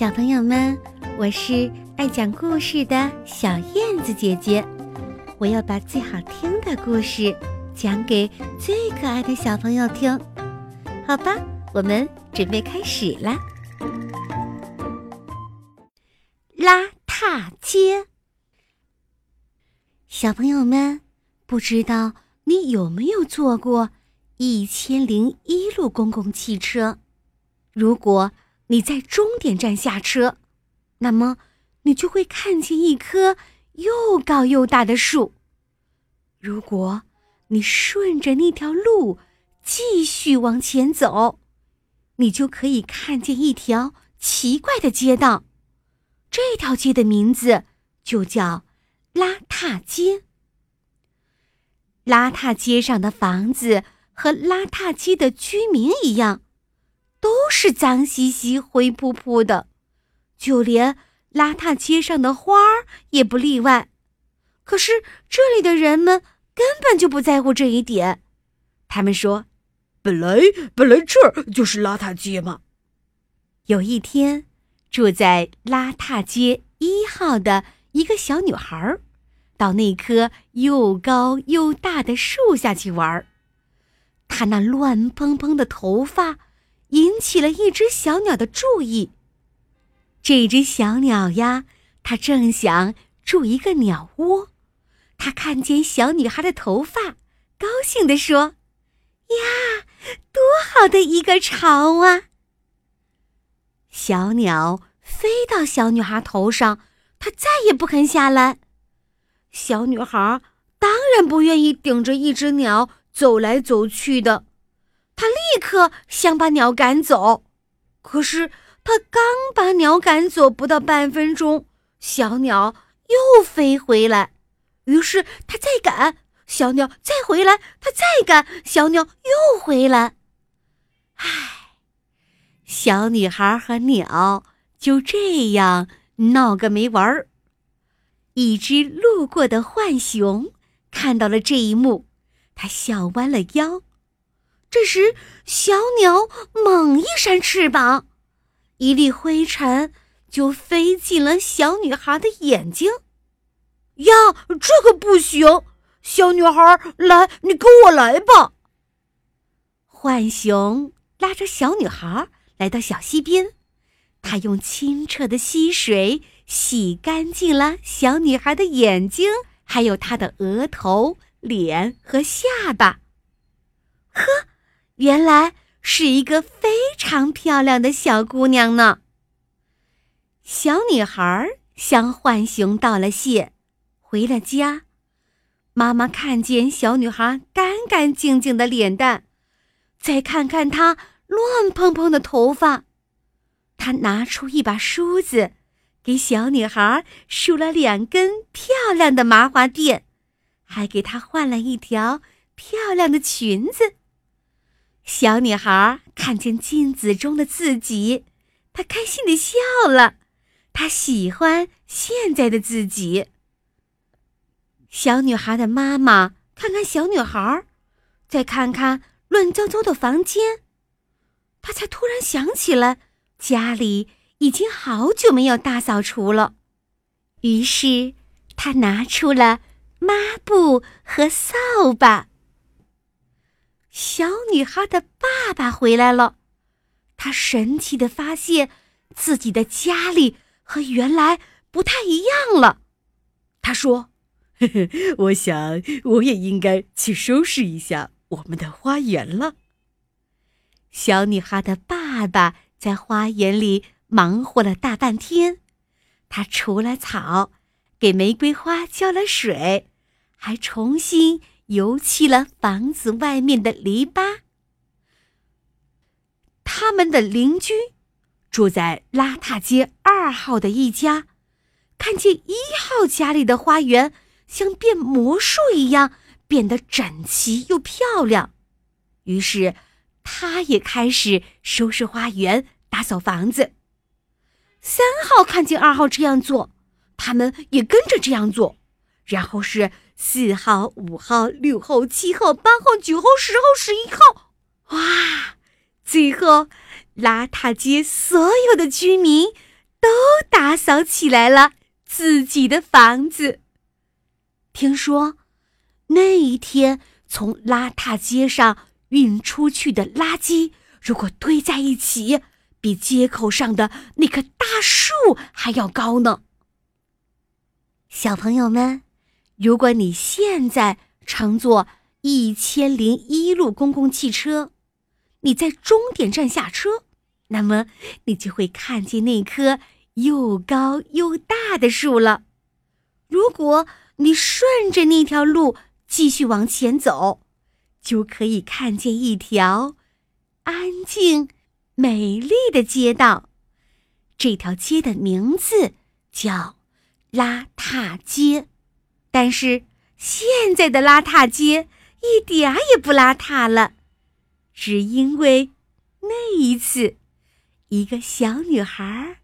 小朋友们，我是爱讲故事的小燕子姐姐，我要把最好听的故事讲给最可爱的小朋友听，好吧？我们准备开始啦！邋遢街，小朋友们，不知道你有没有坐过一千零一路公共汽车？如果你在终点站下车，那么你就会看见一棵又高又大的树。如果你顺着那条路继续往前走，你就可以看见一条奇怪的街道。这条街的名字就叫邋遢街。邋遢街上的房子和邋遢街的居民一样。都是脏兮兮、灰扑扑的，就连邋遢街上的花儿也不例外。可是这里的人们根本就不在乎这一点。他们说：“本来本来这儿就是邋遢街嘛。”有一天，住在邋遢街一号的一个小女孩，到那棵又高又大的树下去玩。她那乱蓬蓬的头发。引起了一只小鸟的注意。这只小鸟呀，它正想筑一个鸟窝。它看见小女孩的头发，高兴地说：“呀，多好的一个巢啊！”小鸟飞到小女孩头上，它再也不肯下来。小女孩当然不愿意顶着一只鸟走来走去的。他立刻想把鸟赶走，可是他刚把鸟赶走不到半分钟，小鸟又飞回来。于是他再赶，小鸟再回来，他再赶，小鸟又回来。唉，小女孩和鸟就这样闹个没完儿。一只路过的浣熊看到了这一幕，它笑弯了腰。这时，小鸟猛一扇翅膀，一粒灰尘就飞进了小女孩的眼睛。呀，这可不行！小女孩，来，你跟我来吧。浣熊拉着小女孩来到小溪边，他用清澈的溪水洗干净了小女孩的眼睛，还有她的额头、脸和下巴。呵。原来是一个非常漂亮的小姑娘呢。小女孩向浣熊道了谢，回了家。妈妈看见小女孩干干净净的脸蛋，再看看她乱蓬蓬的头发，她拿出一把梳子，给小女孩梳了两根漂亮的麻花辫，还给她换了一条漂亮的裙子。小女孩看见镜子中的自己，她开心的笑了。她喜欢现在的自己。小女孩的妈妈看看小女孩，再看看乱糟糟的房间，她才突然想起来，家里已经好久没有大扫除了。于是，她拿出了抹布和扫把。小女孩的爸爸回来了，他神奇的发现自己的家里和原来不太一样了。他说：“呵呵，我想我也应该去收拾一下我们的花园了。”小女孩的爸爸在花园里忙活了大半天，他除了草，给玫瑰花浇了水，还重新。油漆了房子外面的篱笆。他们的邻居住在邋遢街二号的一家，看见一号家里的花园像变魔术一样变得整齐又漂亮，于是他也开始收拾花园、打扫房子。三号看见二号这样做，他们也跟着这样做，然后是。四号、五号、六号、七号、八号、九号、十号、十一号，哇！最后，邋遢街所有的居民都打扫起来了自己的房子。听说那一天从邋遢街上运出去的垃圾，如果堆在一起，比街口上的那棵大树还要高呢。小朋友们，如果你现在乘坐一千零一路公共汽车，你在终点站下车，那么你就会看见那棵又高又大的树了。如果你顺着那条路继续往前走，就可以看见一条安静、美丽的街道。这条街的名字叫。邋遢街，但是现在的邋遢街一点儿也不邋遢了，只因为那一次，一个小女孩儿